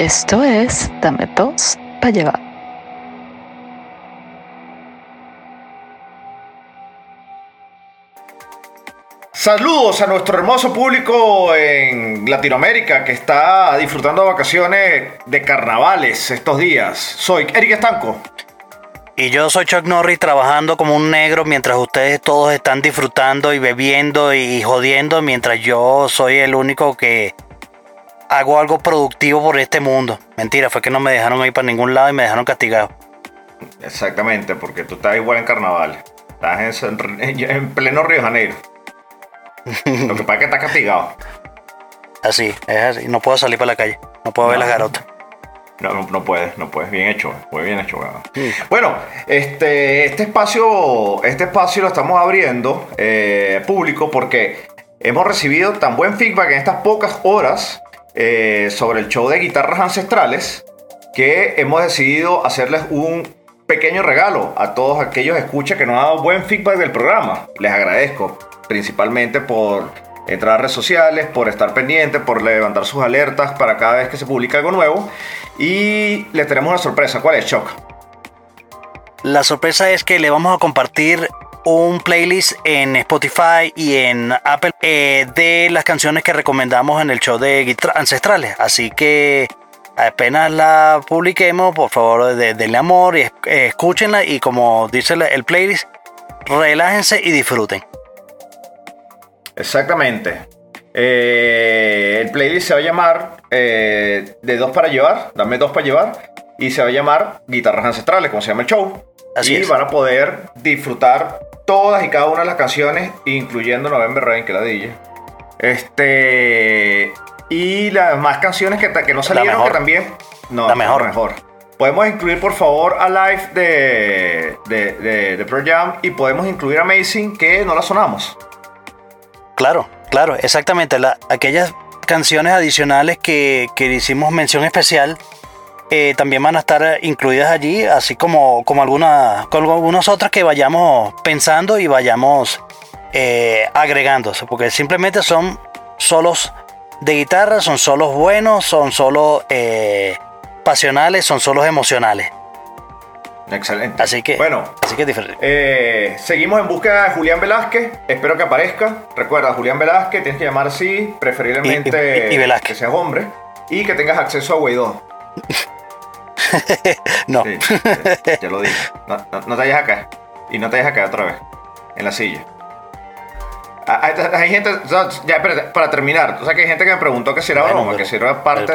Esto es Dame dos para llevar. Saludos a nuestro hermoso público en Latinoamérica que está disfrutando de vacaciones de carnavales estos días. Soy Eric Estanco. Y yo soy Chuck Norris trabajando como un negro mientras ustedes todos están disfrutando y bebiendo y jodiendo mientras yo soy el único que hago algo productivo por este mundo. Mentira, fue que no me dejaron ir para ningún lado y me dejaron castigado. Exactamente, porque tú estás igual en carnaval. Estás en, pleno Río de Janeiro. Lo que pasa es que estás castigado. Así, es así. No puedo salir para la calle. No puedo ver las garotas. No, no, no, puedes, no puedes. Bien hecho, muy bien hecho. Bueno, este, este espacio, este espacio lo estamos abriendo eh, público porque hemos recibido tan buen feedback en estas pocas horas eh, sobre el show de guitarras ancestrales que hemos decidido hacerles un pequeño regalo a todos aquellos escuchas que nos han dado buen feedback del programa. Les agradezco principalmente por entrar a redes sociales, por estar pendientes, por levantar sus alertas para cada vez que se publica algo nuevo. Y les tenemos una sorpresa. ¿Cuál es, Choc? La sorpresa es que le vamos a compartir un playlist en Spotify y en Apple eh, de las canciones que recomendamos en el show de Guitar Ancestrales. Así que apenas la publiquemos, por favor denle amor y escúchenla y como dice el playlist, relájense y disfruten. Exactamente. Eh, el playlist se va a llamar eh, De dos para llevar, dame dos para llevar, y se va a llamar Guitarras Ancestrales, como se llama el show. Así y van a poder disfrutar todas y cada una de las canciones, incluyendo November Rain, que la DJ. Este. Y las más canciones que, que no salieron, que también. No, la mejor. mejor. Podemos incluir, por favor, a Live de, de, de, Pro Jam y podemos incluir Amazing, que no la sonamos. Claro, claro, exactamente. La, aquellas canciones adicionales que, que hicimos mención especial eh, también van a estar incluidas allí, así como, como, algunas, como algunas otras que vayamos pensando y vayamos eh, agregándose, porque simplemente son solos de guitarra, son solos buenos, son solos eh, pasionales, son solos emocionales. Excelente. Así que, bueno, así que diferente. seguimos en búsqueda de Julián Velázquez. Espero que aparezca. Recuerda, Julián Velázquez, tienes que llamar así, preferiblemente y, que seas hombre y que tengas acceso a Guaidó. no. ya lo dije. No, te vayas acá. Y no te vayas acá otra vez. En la silla. Ah, hay, gente, ya, para terminar, o sea que hay gente que me preguntó que si era broma, que si era parte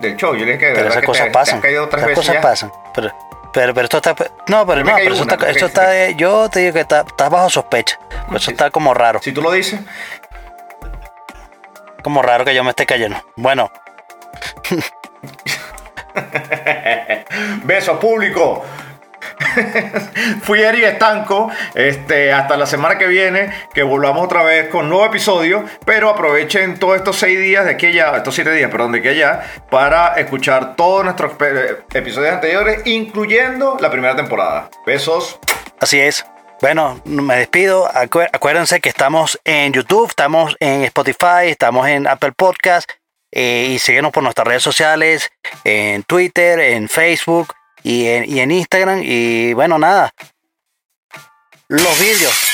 del show. Yo le dije que de verdad que cosas pasan. caído tres veces cosas pasan. Pero, pero, esto está. No, pero no, pero está, esto está. Yo te digo que está, estás bajo sospecha. Eso está como raro. Si tú lo dices. Como raro que yo me esté cayendo. Bueno. Besos público. Fui Eri Estanco. Este, hasta la semana que viene, que volvamos otra vez con nuevo episodio. Pero aprovechen todos estos seis días de aquí allá, estos siete días, perdón, de aquí allá, para escuchar todos nuestros episodios anteriores, incluyendo la primera temporada. Besos. Así es. Bueno, me despido. acuérdense que estamos en YouTube, estamos en Spotify, estamos en Apple Podcast eh, y síguenos por nuestras redes sociales, en Twitter, en Facebook y en, y en Instagram. Y bueno, nada. Los vídeos.